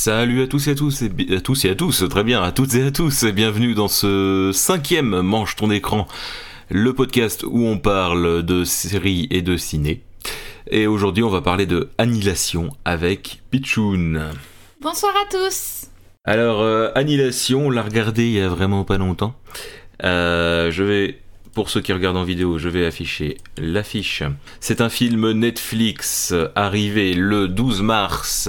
Salut à tous et à tous, et à tous et à tous, très bien, à toutes et à tous, et bienvenue dans ce cinquième Mange ton écran, le podcast où on parle de séries et de ciné. Et aujourd'hui, on va parler de Annihilation avec Pichoun. Bonsoir à tous. Alors, euh, Annihilation, on l'a regardé il y a vraiment pas longtemps. Euh, je vais, pour ceux qui regardent en vidéo, je vais afficher l'affiche. C'est un film Netflix arrivé le 12 mars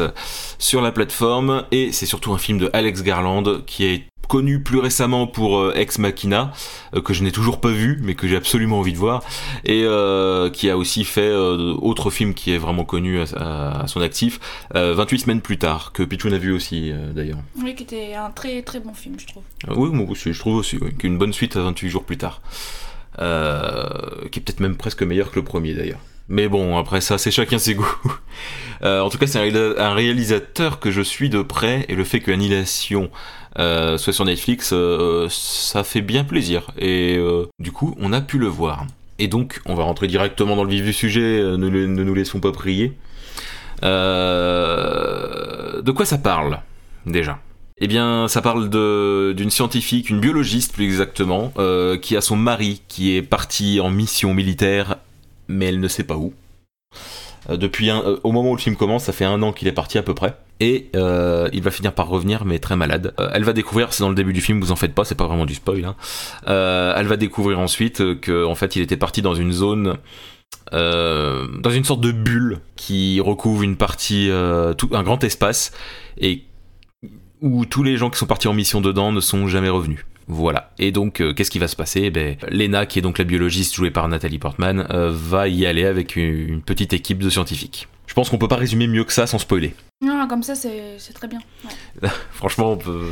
sur la plateforme et c'est surtout un film de Alex Garland qui est connu plus récemment pour euh, Ex Machina euh, que je n'ai toujours pas vu mais que j'ai absolument envie de voir et euh, qui a aussi fait autre film qui est vraiment connu à, à- à son actif euh, 28 semaines plus tard que Pichoun a vu aussi d'ailleurs. Oui, qui était un très très bon film, je trouve. Oui, moi aussi, je trouve aussi, oui, qu'une bonne suite à 28 jours plus tard. Euh, qui est peut-être même presque meilleur que le premier d'ailleurs. Mais bon, après ça, c'est chacun ses goûts. Euh, en tout cas, c'est un, réalisa- un réalisateur que je suis de près, et le fait que Annihilation euh, soit sur Netflix, ça fait bien plaisir. Et du coup, on a pu le voir. Et donc, on va rentrer directement dans le vif du sujet, ne, nous laissons pas prier. De quoi ça parle, déjà? Eh bien, ça parle d'une scientifique, une biologiste plus exactement, euh, qui a son mari qui est parti en mission militaire, mais elle ne sait pas où. Euh, depuis euh, au moment où le film commence, ça fait un an qu'il est parti à peu près, et il va finir par revenir, mais très malade. Elle va découvrir, c'est dans le début du film, vous en faites pas, c'est pas vraiment du spoil. hein. Elle va découvrir ensuite que, en fait, il était parti dans une zone. dans une sorte de bulle qui recouvre une partie, tout, un grand espace, et où tous les gens qui sont partis en mission dedans ne sont jamais revenus. Voilà. Et donc, euh, qu'est-ce qui va se passer? Eh ben, Lena, qui est donc la biologiste jouée par Nathalie Portman, euh, va y aller avec une, une petite équipe de scientifiques. Je pense qu'on peut pas résumer mieux que ça sans spoiler. Non, comme ça, c'est très bien. Ouais. Franchement, on peut.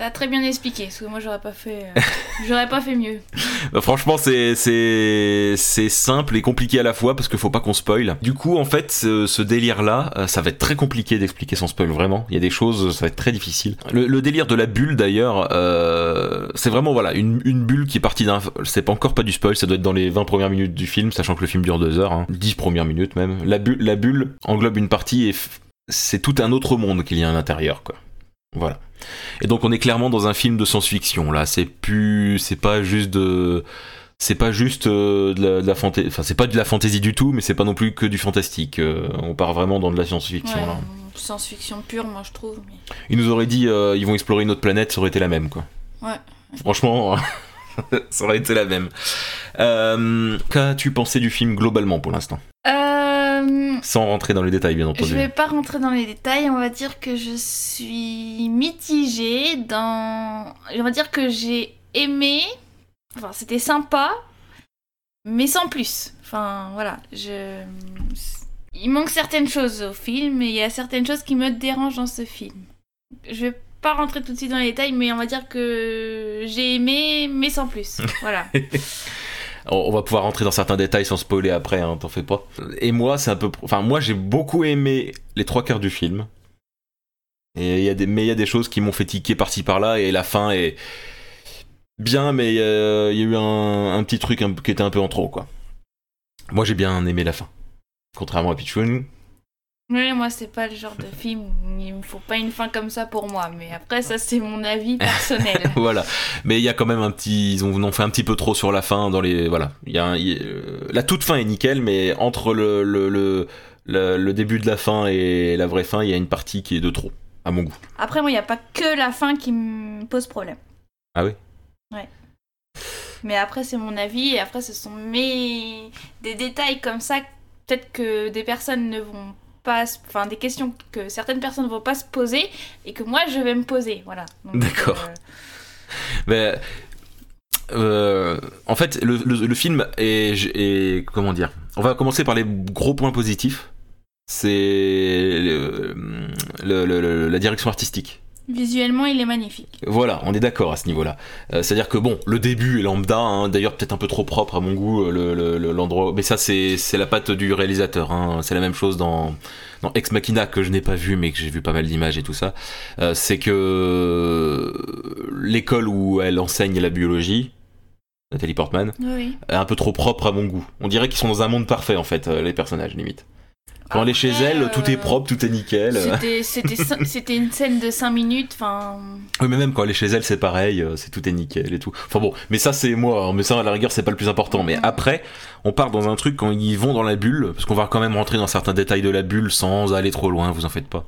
T'as très bien expliqué, parce que moi, j'aurais pas fait, euh, j'aurais pas fait mieux. Bah, franchement, c'est c'est c'est simple et compliqué à la fois parce qu'il faut pas qu'on spoil. Du coup, en fait, ce, ce délire-là, euh, ça va être très compliqué d'expliquer sans spoil. Vraiment, il y a des choses, ça va être très difficile. Le, le délire de la bulle, d'ailleurs, euh, c'est vraiment voilà une, une bulle qui est partie d'un. C'est pas encore pas du spoil, ça doit être dans les 20 premières minutes du film, sachant que le film dure deux heures, hein, 10 premières minutes même. La bulle, la bulle englobe une partie et c'est tout un autre monde qu'il y a à l'intérieur, quoi. Voilà. Et donc on est clairement dans un film de science-fiction là. C'est plus, c'est pas juste de, c'est pas juste euh, de la, de la fantaisie, enfin c'est pas de la fantaisie du tout, mais c'est pas non plus que du fantastique. Euh, on part vraiment dans de la science-fiction Ouais, là. Science-fiction pure, moi, je trouve. mais- Ils nous auraient dit euh, ils vont explorer une autre planète, ça aurait été la même quoi. Ouais. Franchement, ça aurait été la même. Euh, Qu'as-tu pensé du film globalement pour l'instant, sans rentrer dans les détails bien je entendu. vais pas rentrer dans les détails, on va dire que je suis mitigée dans... On va dire que j'ai aimé... Enfin, c'était sympa, mais sans plus. Enfin, voilà, je... Il manque certaines choses au film, et il y a certaines choses qui me dérangent dans ce film. Je vais pas rentrer tout de suite dans les détails, mais on va dire que j'ai aimé, mais sans plus. Voilà. On va pouvoir rentrer dans certains détails sans spoiler après, hein, t'en fais pas. Et moi, c'est un peu. Enfin, moi, j'ai beaucoup aimé les trois quarts du film. Et y a des... Mais il y a des choses qui m'ont fait tiquer par-ci par-là, et la fin est bien, mais euh, il y a eu un, petit truc qui était un peu en trop, quoi. Moi, j'ai bien aimé la fin. Contrairement à Pichoun. Oui, moi, c'est pas le genre de film où il me faut pas une fin comme ça pour moi. Mais après, ça, c'est mon avis personnel. voilà. Mais il y a quand même un petit. Ils ont, en ont fait un petit peu trop sur la fin. Dans les. Voilà. Il y a un- euh, La toute fin est nickel, mais entre le, le, le, le- le début de la fin et la vraie fin, il y a une partie qui est de trop, à mon goût. Après, moi, il n'y a pas que la fin qui me pose problème. Ah oui? Ouais. Mais après, c'est mon avis. Et après, ce sont mes... des détails comme ça. Peut-être que des personnes ne vont pas... Enfin, des questions que certaines personnes ne vont pas se poser. Et que moi, je vais me poser. Voilà. D'accord. euh, Mais. euh, en fait, le, le- le film est, est- Comment dire On va commencer par les gros points positifs. C'est. la direction artistique. Visuellement, il est magnifique. Voilà, on est d'accord à ce niveau-là. Euh, C'est-à-dire que bon, le début est lambda, hein, d'ailleurs peut-être un peu trop propre à mon goût, euh, le- le- l'endroit. mais ça, c'est la patte du réalisateur. hein. C'est la même chose dans, dans Ex Machina que je n'ai pas vu, mais que j'ai vu pas mal d'images et tout ça. Euh, c'est que l'école où elle enseigne la biologie, Nathalie Portman, Oui. est un peu trop propre à mon goût. On dirait qu'ils sont dans un monde parfait en fait, les personnages limite. Quand elle est chez elle, tout est euh, propre, tout est nickel. C'était- une scène de 5 minutes, enfin. Oui, mais même quand elle est chez elle, c'est pareil, euh, c'est tout est nickel et tout. Enfin bon, mais ça c'est moi, hein, mais ça à la rigueur c'est pas le plus important. Mais après, on part dans un truc quand ils vont dans la bulle, parce qu'on va quand même rentrer dans certains détails de la bulle sans aller trop loin, vous en faites pas.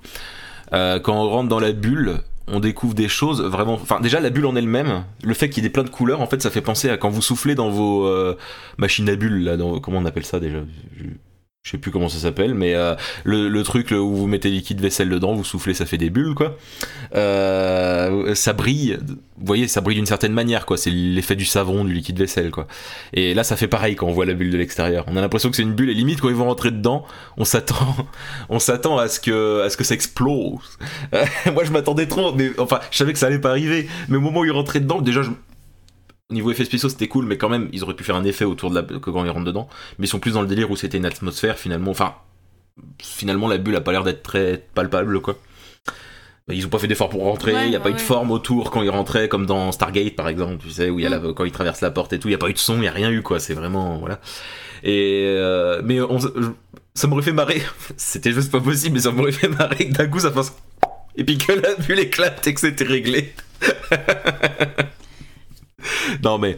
Euh, quand on rentre dans la bulle, on découvre des choses vraiment. Enfin, déjà la bulle en elle-même, le fait qu'il y ait plein de couleurs, en fait, ça fait penser à quand vous soufflez dans vos euh, machines à bulles là, dans... comment on appelle ça déjà? Je- sais plus comment ça s'appelle, mais euh, le, le truc où vous mettez liquide vaisselle dedans, vous soufflez, ça fait des bulles, quoi. Euh, ça brille, vous voyez, ça brille d'une certaine manière, quoi. C'est l'effet du savon, du liquide vaisselle, quoi. Et là, ça fait pareil quand on voit la bulle de l'extérieur. On a l'impression que c'est une bulle, et limite, quand ils vont rentrer dedans, on s'attend, on s'attend à ce que, à ce que ça explose. Moi, je m'attendais trop, mais enfin, je savais que ça allait pas arriver. Mais au moment où ils rentraient dedans, déjà, je... au niveau effets spéciaux, c'était cool, mais quand même, ils auraient pu faire un effet autour de la, que quand ils rentrent dedans. Mais ils sont plus dans le délire où c'était une atmosphère, finalement. Enfin, finalement, la bulle a pas l'air d'être très palpable, quoi. Ils ont pas fait d'effort pour rentrer, il Ouais, y a pas ouais, eu de forme autour quand ils rentraient, comme dans Stargate par exemple, tu sais, où il y a la- quand ils traversent la porte et tout, il y a pas eu de son, il y a rien eu quoi, c'est vraiment voilà. Et euh, mais on, ça m'aurait fait marrer, c'était juste pas possible, mais ça m'aurait fait marrer que d'un coup ça fasse et puis que la bulle éclate et que c'était réglé. non mais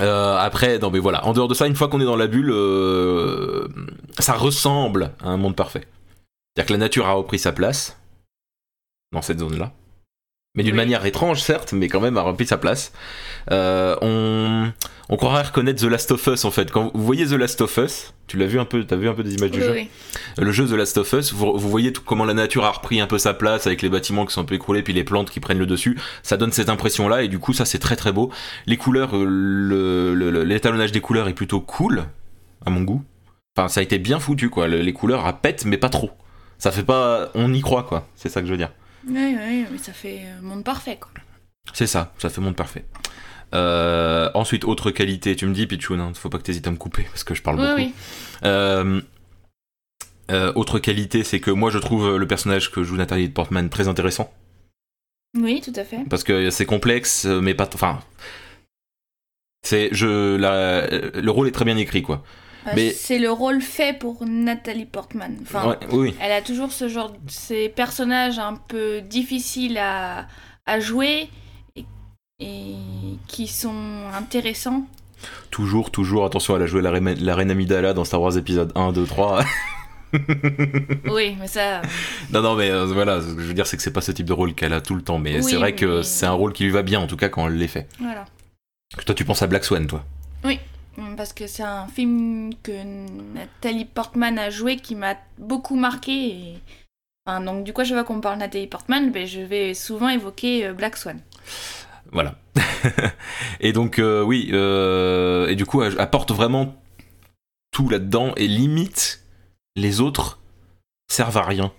euh, après, non mais voilà, en dehors de ça, une fois qu'on est dans la bulle, euh, ça ressemble à un monde parfait. C'est-à-dire que la nature a repris sa place dans cette zone-là. Mais d'une Oui. manière étrange, certes, mais quand même a repris sa place. Euh, on, on croirait reconnaître The Last of Us en fait. Quand vous voyez The Last of Us, tu l'as vu un peu, t'as vu un peu des images du jeu oui. le jeu The Last of Us, vous, vous voyez tout, comment la nature a repris un peu sa place avec les bâtiments qui sont un peu écroulés puis les plantes qui prennent le dessus. Ça donne cette impression là et du coup ça c'est très très beau. Les couleurs, euh, l'étalonnage des couleurs est plutôt cool à mon goût. Enfin ça a été bien foutu quoi. Le- les couleurs à pète mais pas trop. Ça fait pas, on y croit quoi. C'est ça que je veux dire. Oui, oui, mais ça fait euh, monde parfait, quoi. C'est ça, ça fait monde parfait. Euh, ensuite, autre qualité, tu me dis, Pichoun, hein, faut pas que t'hésites à me couper parce que je parle Oui, beaucoup. oui. Euh, euh, autre qualité, c'est que moi je trouve le personnage que joue Nathalie Portman très intéressant Oui, tout à fait. parce que c'est complexe, mais pas. Enfin, c'est je la, le rôle est très bien écrit quoi. Bah, Mais- C'est le rôle fait pour Nathalie Portman. Enfin, Ouais, oui, oui. elle a toujours ce genre, ces personnages un peu difficiles à, à jouer et, qui sont intéressants. toujours, toujours. Attention, elle a joué la, reine- la reine Amidala dans Star Wars épisode 1, 2, 3. oui, mais ça, non, non, mais euh, voilà, ce que je veux dire, c'est que c'est pas ce type de rôle qu'elle a tout le temps, mais Oui, c'est vrai que mais- c'est un rôle qui lui va bien en tout cas quand elle l'est fait. voilà. Toi, tu penses à Black Swan, toi? Parce que c'est un film que Nathalie Portman a joué qui m'a beaucoup marqué. Et... Enfin, donc, du coup, je vois qu'on parle de Nathalie Portman, ben, je vais souvent évoquer euh, Black Swan. Voilà. et donc, euh, oui, euh, et du coup, apporte vraiment tout là-dedans et limite les autres servent à rien.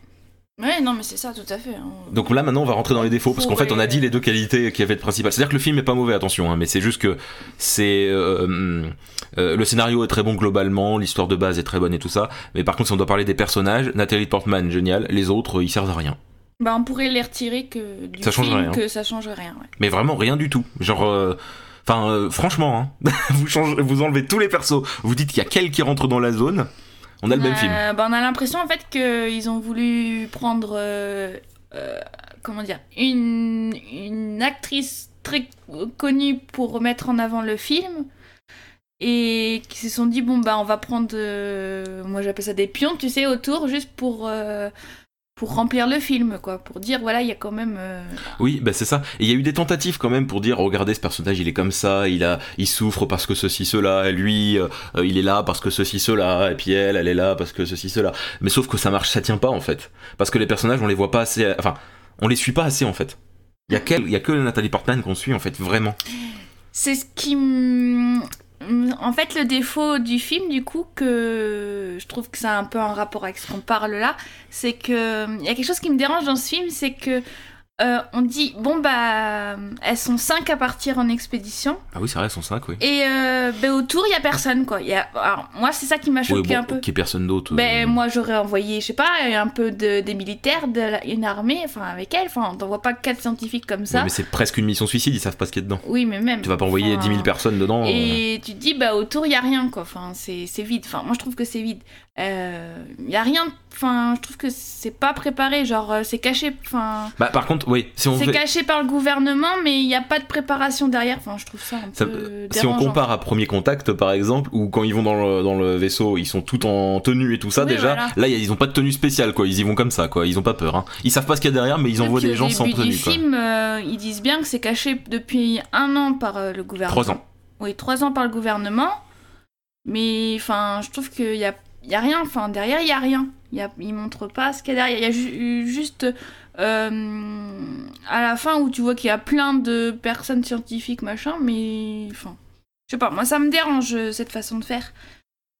Ouais, non, mais c'est ça, tout à fait. hein. Donc là, maintenant, on va rentrer dans les défauts parce qu'en fait, on a dit les deux qualités qui avaient de principal. C'est-à-dire que le film est pas mauvais, attention, hein, mais c'est juste que c'est euh, euh, le scénario est très bon globalement, l'histoire de base est très bonne et tout ça. Mais par contre, si on doit parler des personnages, Nathalie Portman, génial. Les autres, ils servent à rien. Bah, on pourrait les retirer que du Ça change film, rien. que ça change rien. Ouais. Mais vraiment rien du tout. Genre, euh, enfin, euh, franchement, hein, vous changez, vous enlevez tous les persos. Vous dites qu'il y a quel qui rentre dans la zone. On a le même film. Bah, on a l'impression en fait qu'ils ont voulu prendre, euh, comment dire, une, une actrice très connue pour mettre en avant le film. Et qui se sont dit, bon, bah, on va prendre, moi j'appelle ça des pions, tu sais, autour, juste pour, pour remplir le film, quoi. Pour dire, voilà, il y a quand même. euh, Oui, bah c'est ça. Et il y a eu des tentatives quand même pour dire, regardez ce personnage, il est comme ça, il a, il souffre parce que ceci cela, et lui, euh, euh, il est là parce que ceci cela, et puis elle, elle est là parce que ceci cela. Mais sauf que ça marche, ça tient pas en fait, parce que les personnages, on les voit pas assez, enfin, on les suit pas assez en fait. Il y a quel, y a que Nathalie Portman qu'on suit en fait vraiment. C'est ce qui me... En fait, le défaut du film, du coup, que je trouve que ça a un peu un rapport avec ce qu'on parle là, c'est que il y a quelque chose qui me dérange dans ce film, c'est que euh, on dit bon bah elles sont 5 à partir en expédition Ah oui, c'est vrai, elles sont 5, oui. et euh, bah, autour il y a personne quoi. Y a... Alors, moi c'est ça qui m'a choqué bon, un peu. Qu'il y ait personne d'autre. Ben, euh, moi j'aurais envoyé, je sais pas, un peu de, des militaires, de la- une armée, enfin avec elle. Enfin, on t'envoie pas quatre scientifiques comme ça. mais c'est presque une mission suicide, ils savent pas ce qu'il y a dedans. Oui, mais même. Tu vas pas envoyer Enfin, 10 000 personnes dedans. euh. Et tu te dis, bah autour il y a rien quoi. Enfin, c'est c'est vide. Enfin, moi je trouve que c'est vide. Il y a rien. Enfin, je trouve que c'est pas préparé. Genre, euh, c'est caché. Enfin, Bah, par contre, oui, si on c'est fait- caché par le gouvernement, mais il n'y a pas de préparation derrière. Enfin, je trouve ça un Ça- peu. si on compare à Premier Contact, par exemple, où quand ils vont dans le, dans le vaisseau, ils sont tout en tenue et tout ça, Oui, déjà, voilà. là, ils ont pas de tenue spéciale, quoi. Ils y vont comme ça, quoi. Ils ont pas peur. Hein. Ils savent pas ce qu'il y a derrière, mais ils envoient des gens sans tenue, du quoi. film, euh, ils disent bien que c'est caché depuis un an par euh, le gouvernement. Trois ans. Oui, trois ans par le gouvernement. Mais enfin, je trouve qu'il y a, y a rien. Enfin, derrière, il y a rien. Il ils montrent pas ce qu'il y a derrière. Il y a ju- juste euh, à la fin où tu vois qu'il y a plein de personnes scientifiques, machin. Mais enfin, je sais pas. Moi, ça me dérange cette façon de faire.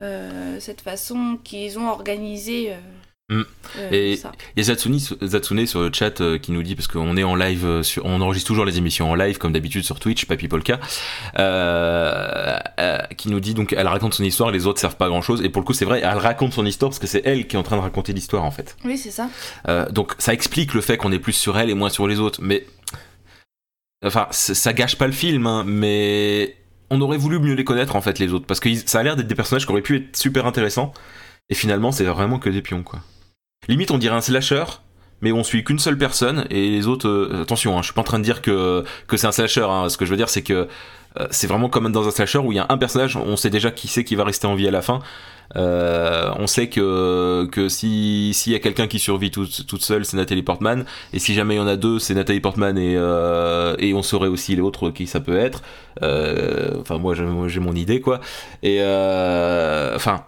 Euh, cette façon qu'ils ont organisé. euh, Mm. euh, Et-. Il y a Zatsune sur le chat euh, qui nous dit, parce qu'on est en live, euh, sur, on enregistre toujours les émissions en live, comme d'habitude sur Twitch, Papy Polka, euh, euh, qui nous dit donc, elle raconte son histoire, les autres servent pas à grand chose, et pour le coup, c'est vrai, elle raconte son histoire parce que c'est elle qui est en train de raconter l'histoire en fait. Oui, c'est ça. Donc ça explique le fait qu'on est plus sur elle et moins sur les autres, mais enfin ça gâche pas le film, hein, mais on aurait voulu mieux les connaître en fait les autres, parce que ça a l'air d'être des personnages qui auraient pu être super intéressants, et finalement c'est vraiment que des pions quoi. Limite on dirait un slasher, mais on suit qu'une seule personne et les autres. euh, attention, hein, je suis pas en train de dire que que c'est un slasher. hein, ce que je veux dire c'est que euh, c'est vraiment comme dans un slasher où il y a un personnage, on sait déjà qui c'est qui va rester en vie à la fin. Euh, on sait que, que si s'il y a quelqu'un qui survit toute, toute seule, c'est Nathalie Portman. Et si jamais il y en a deux, c'est Nathalie Portman et, euh, et on saurait aussi l'autre qui ça peut être. Euh, Enfin, moi, j'ai mon idée quoi. Et euh, enfin.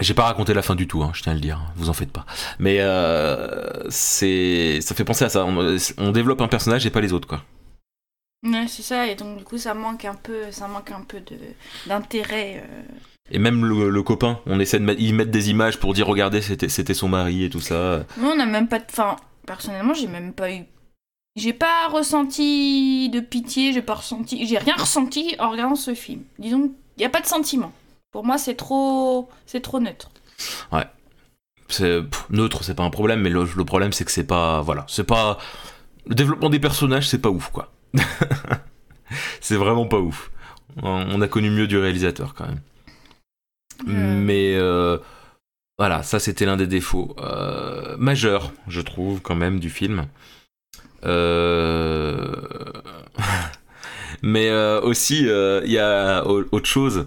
J'ai pas raconté la fin du tout, hein, je tiens à le dire, vous en faites pas. Mais euh, c'est, ça fait penser à ça. On, on développe un personnage et pas les autres, quoi. Ouais, c'est ça, et donc du coup ça manque un peu, ça manque un peu de d'intérêt. euh. Et même le, le copain, on essaie de mettre, ils mettent des images pour dire regardez c'était, c'était son mari et tout ça. Nous on n'a même pas de, enfin personnellement j'ai même pas eu, j'ai pas ressenti de pitié, j'ai pas ressenti, j'ai rien ressenti en regardant ce film. Disons, il y a pas de sentiment. Pour moi c'est trop, c'est trop neutre. C'est pff, neutre, c'est pas un problème, mais le, le problème c'est que c'est pas, voilà, c'est pas le développement des personnages, c'est pas ouf quoi. c'est vraiment pas ouf. On a connu mieux du réalisateur quand même. Euh, Mais euh, voilà, ça c'était l'un des défauts euh, majeurs, je trouve, quand même, du film. Euh, Mais aussi, il y a au- autre chose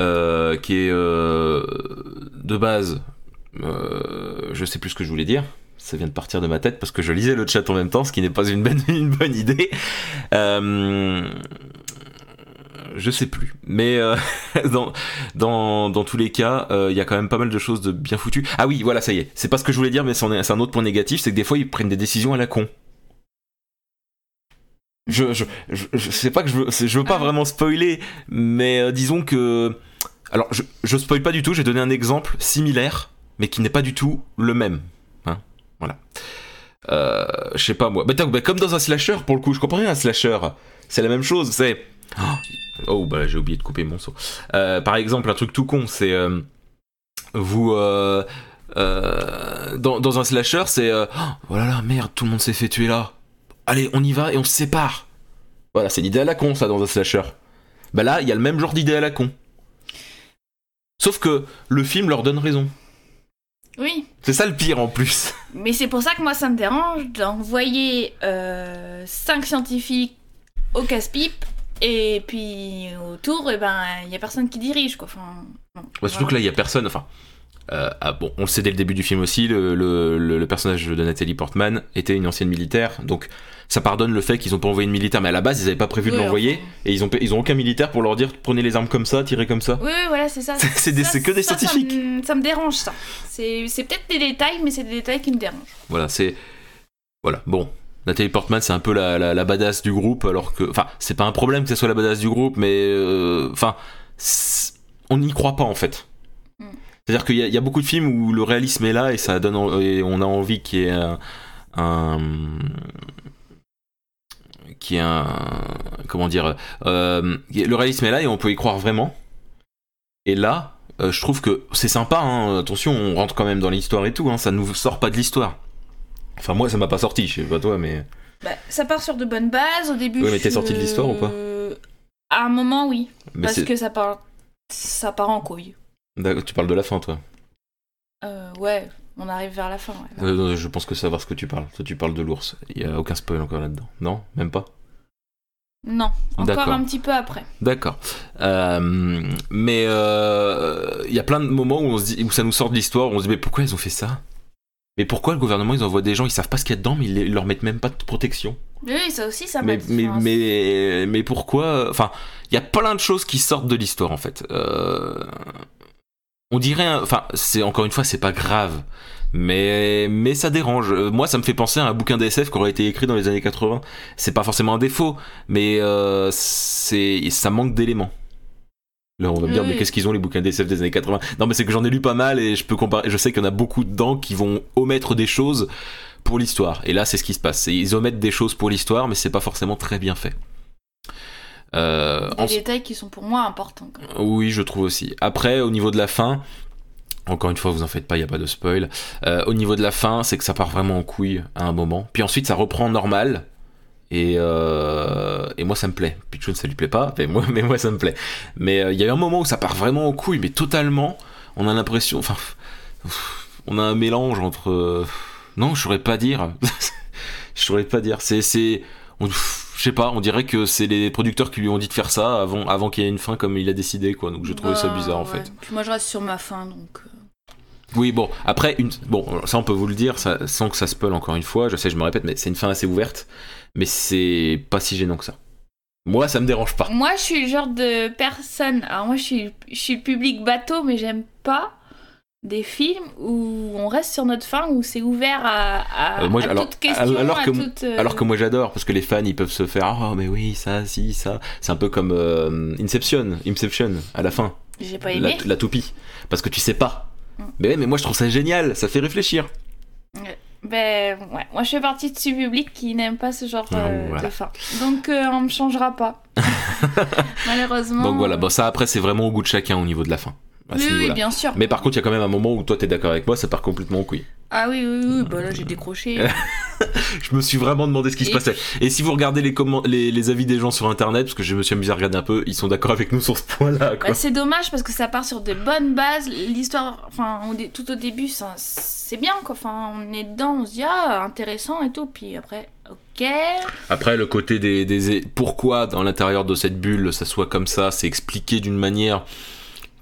euh, qui est euh, de base. euh, je sais plus ce que je voulais dire. Ça vient de partir de ma tête parce que je lisais le chat en même temps, ce qui n'est pas une bonne, une bonne idée. Euh, je sais plus. Mais euh, dans, dans, dans tous les cas, euh, il y a quand même pas mal de choses de bien foutues. Ah oui, voilà, ça y est. C'est pas ce que je voulais dire, mais c'est un autre point négatif, c'est que des fois ils prennent des décisions à la con. Je, je, je, je sais pas que je veux, je veux pas Ah. vraiment spoiler, mais euh, disons que. Alors, je, je spoil pas du tout, j'ai donné un exemple similaire, mais qui n'est pas du tout le même. Hein voilà. Euh, je sais pas moi. Bah, t'as- bah, comme dans un slasher, pour le coup, je comprends rien un slasher. C'est la même chose, c'est. Oh, bah j'ai oublié de couper mon saut. Euh, par exemple, un truc tout con, c'est. vous. dans, dans un slasher, c'est. oh là là, merde, tout le monde s'est fait tuer là. Allez, on y va et on se sépare. Voilà, c'est l'idée à la con, ça, dans un slasher. Bah là, il y a le même genre d'idée à la con. Sauf que le film leur donne raison. Oui, C'est ça le pire en plus. mais c'est pour ça que moi ça me dérange d'envoyer euh, cinq scientifiques au casse-pipe et puis autour, et ben il y a personne qui dirige quoi. Enfin, non, Ouais, surtout que là, il y a personne. Enfin, euh, ah, bon, on le sait dès le début du film aussi. Le, le- le- le personnage de Nathalie Portman était une ancienne militaire, donc ça pardonne le fait qu'ils ont pas envoyé une militaire. Mais à la base, ils avaient pas prévu de l'envoyer, enfin. et ils ont ils ont aucun militaire pour leur dire prenez les armes comme ça, tirez comme ça. Oui, oui, voilà, c'est ça. C'est- des- Ça, que des ça, scientifiques. me- Ça me dérange, ça. C'est c'est peut-être des détails, mais c'est des détails qui me dérangent. Voilà, c'est voilà. Bon, Nathalie Portman, c'est un peu la, la, la badass du groupe, alors que enfin, c'est pas un problème que ce soit la badass du groupe, mais euh, enfin, on n'y croit pas en fait. Mm. C'est-à-dire qu'il y, a- il y a beaucoup de films où le réalisme est là et ça donne en- et on a envie qu'il y ait un, un qui est un comment dire euh, le réalisme est là et on peut y croire vraiment et là euh, je trouve que c'est sympa hein, attention on rentre quand même dans l'histoire et tout hein, ça nous sort pas de l'histoire enfin moi ça m'a pas sorti je sais pas toi mais Bah, ça part sur de bonnes bases. Au début, Oui, mais je- t'es sorti de l'histoire ou pas À un moment, oui. mais parce que ça part, ça part en couille. Tu parles de la fin toi Euh, ouais, on arrive vers la fin. ouais. Euh, non, je pense que savoir ce que tu parles toi tu parles de l'ours il y a aucun spoil encore là-dedans non? Même pas? Non, encore un petit peu après. D'accord. Euh, mais euh, il y a plein de moments où, on se dit, où ça nous sort de l'histoire, où on se dit mais pourquoi ils ont fait ça? Mais pourquoi le gouvernement ils envoient des gens, ils savent pas ce qu'il y a dedans, mais ils, ils leur mettent même pas de protection? Oui, ça aussi, ça m'a mais, mais, mais, mais pourquoi Enfin, il y a plein de choses qui sortent de l'histoire en fait. Euh, on dirait, enfin, c'est encore une fois, c'est pas grave, mais mais ça dérange. Euh, Moi, ça me fait penser à un bouquin d'SF qui aurait été écrit dans les années 80. C'est pas forcément un défaut, mais euh, c'est ça manque d'éléments. Là, on va me dire, Oui. mais qu'est-ce qu'ils ont les bouquins d'SF des années 80 Non, mais c'est que j'en ai lu pas mal et je peux comparer. Je sais qu'il y en a beaucoup dedans qui vont omettre des choses pour l'histoire. Et là, c'est ce qui se passe. Ils omettent des choses pour l'histoire, mais c'est pas forcément très bien fait. Euh, Des en- détails qui sont pour moi importants. quand même. oui, je trouve aussi. Après, au niveau de la fin, encore une fois, vous en faites pas, il y a pas de spoil. Euh, au niveau de la fin, c'est que ça part vraiment en couille à un moment. Puis ensuite, ça reprend normal. Et, euh, et moi, ça me plaît. Pichon, ça lui plaît pas, mais moi, mais moi ça me plaît. Mais euh, il y a eu un moment où ça part vraiment en couille, mais totalement. On a l'impression. Enfin, on a un mélange entre. euh, non, je saurais pas dire. je saurais pas dire. C'est. c'est on- je sais pas, on dirait que c'est les producteurs qui lui ont dit de faire ça avant, avant qu'il y ait une fin comme il a décidé, quoi. Donc je trouvais ça Bah, bizarre en ouais. fait. Puis moi, je reste sur ma fin, donc. euh, Oui, bon, après, une... bon, ça on peut vous le dire, ça, sans que ça spoil encore une fois, je sais, je me répète, mais c'est une fin assez ouverte, mais c'est pas si gênant que ça. Moi, ça me dérange pas. Moi, je suis le genre de personne. Alors, moi, je suis, je suis le public bateau, mais j'aime pas des films où on reste sur notre fin, où c'est ouvert à, à, Euh, moi, à alors- toute question, alors à que- toute, euh, Alors que moi j'adore, parce que les fans ils peuvent se faire Oh, mais oui, ça, si, ça. C'est un peu comme euh, Inception, Inception, à la fin, J'ai pas la, aimé. la toupie. Parce que tu sais pas. Mm. Mais mais moi je trouve ça génial, ça fait réfléchir. Ben, ouais. Moi, je fais partie de ce public qui n'aime pas ce genre Ah, euh, voilà. de fin. Donc, euh, on me changera pas. Malheureusement. Donc voilà, bon, ça après c'est vraiment au goût de chacun au niveau de la fin. Oui, bien sûr. Mais par contre, il y a quand même un moment où toi t'es d'accord avec moi, ça part complètement en couille. Ah oui, oui, oui. Bah là, j'ai décroché. Je me suis vraiment demandé ce qui se passait. Et si vous regardez les, les, les avis des gens sur internet, parce que je me suis amusé à regarder un peu, ils sont d'accord avec nous sur ce point-là. Bah, c'est dommage parce que ça part sur de bonnes bases. L'histoire, enfin, au tout au début, c'est bien quoi. Enfin, on est dedans, on se dit ah intéressant et tout. Puis après, ok. Après, le côté des, des- Pourquoi dans l'intérieur de cette bulle ça soit comme ça, c'est expliqué d'une manière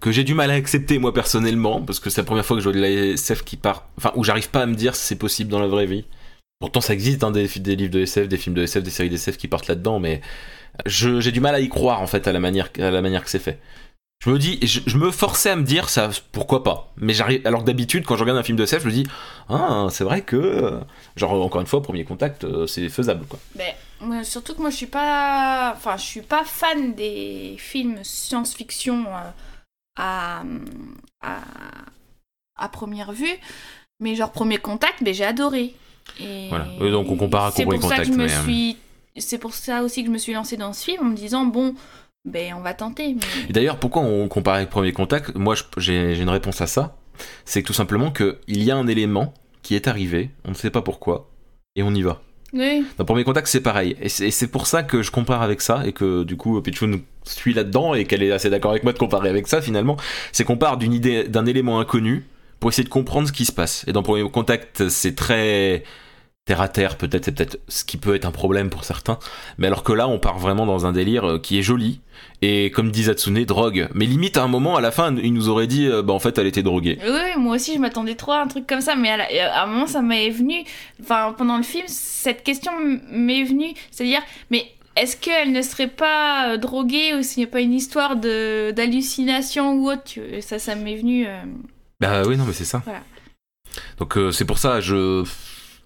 que j'ai du mal à accepter moi personnellement, parce que c'est la première fois que je vois de la SF qui part. Enfin, où j'arrive pas à me dire si c'est possible dans la vraie vie. Pourtant, ça existe hein, des, des livres de SF, des films de SF, des séries d'SF qui partent là-dedans, mais j'ai du mal à y croire en fait à la manière, à la manière que c'est fait. Je me dis, je, me forçais à me dire ça, pourquoi pas. Mais j'arrive, alors que d'habitude, quand je regarde un film de SF, je me dis, ah, c'est vrai que, genre encore une fois, premier contact, euh, c'est faisable quoi. Ben, moi, surtout que moi, je suis pas, enfin, je suis pas fan des films science-fiction euh, à, à à première vue. Mais genre premier contact, ben j'ai adoré. Et Voilà. Oui, donc on compare à C'est Premier pour ça que Contact, je me mais, euh, suis, c'est pour ça aussi que je me suis lancée dans ce film en me disant bon, ben on va tenter. Mais... Et d'ailleurs, pourquoi on compare avec Premier Contact? Moi, j'ai une réponse à ça. C'est que tout simplement qu'il y a un élément qui est arrivé, on ne sait pas pourquoi, et on y va. Oui. Dans Premier Contact, c'est pareil. Et c'est pour ça que je compare avec ça, et que du coup, Pichun suit là-dedans, et qu'elle est assez d'accord avec moi de comparer avec ça, finalement. C'est qu'on part d'une idée, d'un élément inconnu, pour essayer de comprendre ce qui se passe. Et dans Premier Contact, c'est très terre à terre, peut-être, c'est peut-être ce qui peut être un problème pour certains. Mais alors que là, on part vraiment dans un délire euh, qui est joli. Et comme dit Zatsune, drogue. Mais limite, à un moment, à la fin, il nous aurait dit, euh, bah en fait, elle était droguée. Oui, moi aussi je m'attendais trop à un truc comme ça, mais à, la- à un moment ça m'est venu, enfin pendant le film, cette question m'est venue, c'est-à-dire, mais est-ce qu'elle ne serait pas euh, droguée ou s'il n'y a pas une histoire de d'hallucination ou autre Ça, ça m'est venu. euh, Bah oui, non, mais c'est ça. Voilà. Donc euh, c'est pour ça, je.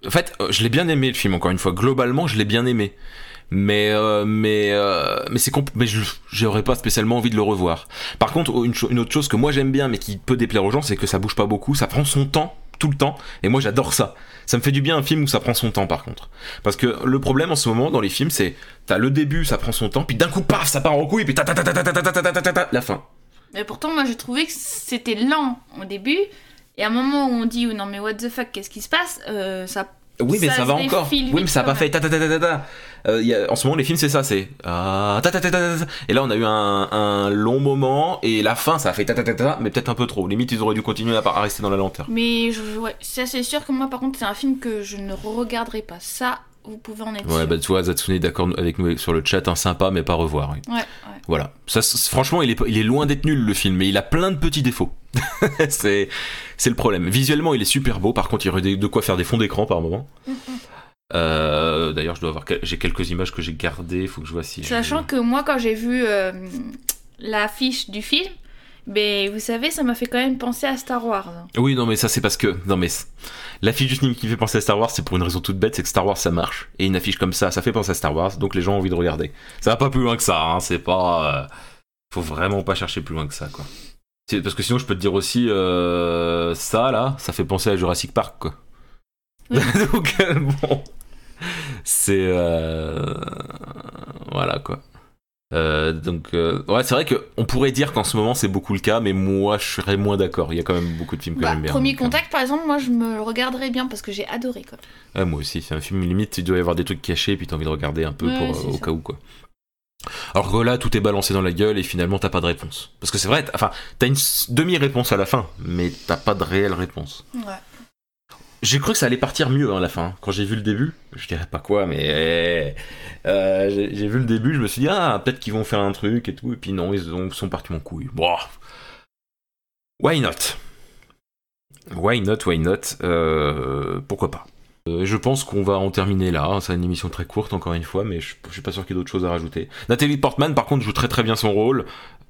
En fait, euh, je l'ai bien aimé le film, encore une fois. Globalement, je l'ai bien aimé. Mais euh, mais euh, mais c'est mais j'aurais pas spécialement envie de le revoir. Par contre, une, une autre chose que moi j'aime bien mais qui peut déplaire aux gens, c'est que ça bouge pas beaucoup, ça prend son temps tout le temps. Et moi, j'adore ça. Ça me fait du bien un film où ça prend son temps, par contre. Parce que le problème en ce moment dans les films, c'est t'as le début, ça prend son temps, puis d'un coup, paf, ça part en couille, puis ta ta ta ta ta ta ta ta ta ta ta la fin. Mais pourtant, moi, j'ai trouvé que c'était lent au début. Et à un moment où on dit, oh, non, mais what the fuck, qu'est-ce qui se passe euh, Ça Oui, mais Ça va encore. Oui, mais ça a quand pas fait ta ta ta ta ta ta. Euh, y a- en ce moment, les films, c'est ça, c'est ah, ta. Et là, on a eu un, un long moment, et la fin, ça a fait ta ta ta ta, ta, mais peut-être un peu trop. Limite, ils auraient dû continuer à, à rester dans la lenteur. Mais je, ouais, ça c'est sûr que moi par contre c'est un film que je ne regarderai pas. Ça, vous pouvez en être Ouais, sûr. bah tu vois, Zatsune est d'accord avec nous sur le chat, un sympa, mais pas revoir. oui. Ouais, ouais. Voilà. Ça, franchement, il est, il est loin d'être nul le film, mais il a plein de petits défauts. c'est, c'est le problème. Visuellement, il est super beau. Par contre, il y aurait de quoi faire des fonds d'écran par moment. Euh, d'ailleurs, je dois avoir, j'ai quelques images que j'ai gardées. Faut que je vois si. Sachant que moi quand j'ai vu euh, l'affiche du film, ben vous savez ça m'a fait quand même penser à Star Wars. Oui, non, mais ça, c'est parce que, non, mais l'affiche du film qui fait penser à Star Wars, c'est pour une raison toute bête, c'est que Star Wars, ça marche. Et une affiche comme ça, ça fait penser à Star Wars, donc les gens ont envie de regarder. Ça va pas plus loin que ça. Hein, c'est pas. euh, faut vraiment pas chercher plus loin que ça, quoi. Parce que sinon, je peux te dire aussi, euh, ça là, ça fait penser à Jurassic Park, quoi. Oui. Donc, euh, bon. C'est. euh, Voilà, quoi. Euh, donc, euh, ouais, c'est vrai qu'on pourrait dire qu'en ce moment c'est beaucoup le cas, mais moi je serais moins d'accord. Il y a quand même beaucoup de films que Bah, j'aime bien. premier contact par exemple, moi je me le regarderais bien parce que j'ai adoré quoi. Ouais, moi aussi, c'est un film limite, il doit y avoir des trucs cachés, et puis t'as envie de regarder un peu Ouais, pour, c'est euh, au ça. cas où, quoi. Alors que là, tout est balancé dans la gueule et finalement t'as pas de réponse. Parce que c'est vrai, t'as- enfin, t'as une demi-réponse à la fin, mais t'as pas de réelle réponse. Ouais. J'ai cru que ça allait partir mieux hein, à la fin. Quand j'ai vu le début, je dirais pas quoi, mais euh, j'ai vu le début, je me suis dit ah peut-être qu'ils vont faire un truc et tout, et puis non, ils ont- sont partis en couille. Why not? Why not Why not? Euh, Pourquoi pas? Euh, Je pense qu'on va en terminer là. hein. C'est une émission très courte encore une fois, mais je, je suis pas sûr qu'il y ait d'autres choses à rajouter. Nathalie Portman, par contre, joue très très bien son rôle,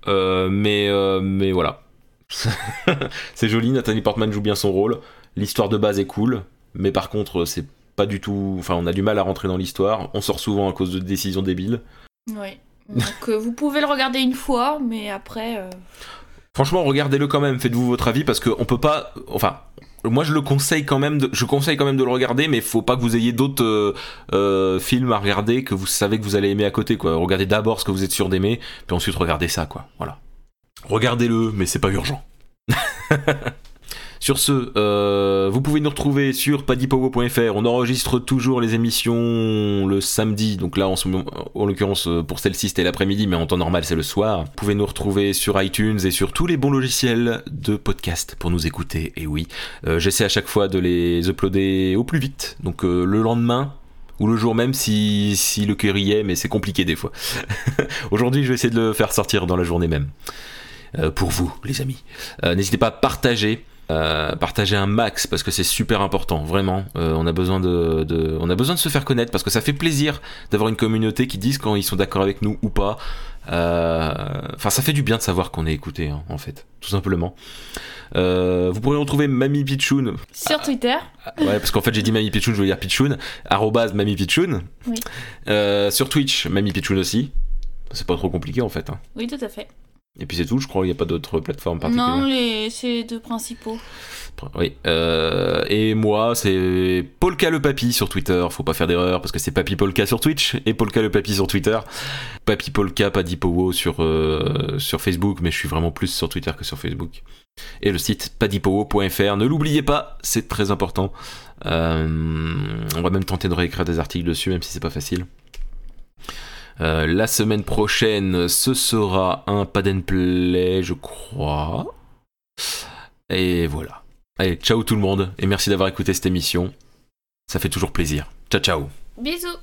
mais mais voilà. c'est joli, Nathalie Portman joue bien son rôle. L'histoire de base est cool, mais par contre, c'est pas du tout. Enfin, on a du mal à rentrer dans l'histoire. On sort souvent à cause de décisions débiles. Ouais. Donc euh, vous pouvez le regarder une fois, mais après. euh, Franchement, regardez-le quand même. Faites-vous votre avis parce qu'on peut pas. Enfin, moi je le conseille quand même. De, je conseille quand même de le regarder, mais faut pas que vous ayez d'autres euh, euh, films à regarder que vous savez que vous allez aimer à côté. Quoi. Regardez d'abord ce que vous êtes sûr d'aimer, puis ensuite regardez ça. Quoi. Voilà. Regardez-le, mais c'est pas urgent. Sur ce, euh, vous pouvez nous retrouver sur padipowo.fr. On enregistre toujours les émissions le samedi. Donc là, en, l'occurrence, euh, pour celle-ci, c'était l'après-midi, mais en temps normal, c'est le soir. Vous pouvez nous retrouver sur iTunes et sur tous les bons logiciels de podcast pour nous écouter. Et oui, euh, j'essaie à chaque fois de les uploader au plus vite. Donc le lendemain, ou le jour même si, le cœur y est, mais c'est compliqué des fois. Aujourd'hui, je vais essayer de le faire sortir dans la journée même. Pour vous, les amis. N'hésitez pas à partager. Euh, partager un max parce que c'est super important vraiment Euh, on a besoin de, de- on a besoin de se faire connaître parce que ça fait plaisir d'avoir une communauté qui disent quand ils sont d'accord avec nous ou pas Euh, enfin ça fait du bien de savoir qu'on est écouté hein, en fait tout simplement vous pourrez retrouver Mamie Pichoun Sur Twitter. Ouais, parce qu'en fait, j'ai dit Mamie Pichoun, je veux dire Pichoun. Arrobase Mamie Pichoun. Oui. Sur Twitch, Mamie Pichoun aussi. C'est pas trop compliqué en fait. hein. Oui, tout à fait. Et puis c'est tout, je crois, il n'y a pas d'autres plateformes particulières. Non, les... c'est les deux principaux. Oui. Euh, et moi, c'est Polka le Papy sur Twitter. Faut pas faire d'erreur parce que c'est Papy Polka sur Twitch et Polka le Papy sur Twitter. Papy Polka, pas Dipowo sur, euh, sur Facebook, mais je suis vraiment plus sur Twitter que sur Facebook. Et le site padipowo.fr. Ne l'oubliez pas, c'est très important. Euh, on va même tenter de réécrire des articles dessus, même si c'est pas facile. Euh, la semaine prochaine, ce sera un pad and play, je crois. Et voilà. Allez, ciao tout le monde, et merci d'avoir écouté cette émission. Ça fait toujours plaisir. Ciao ciao Bisous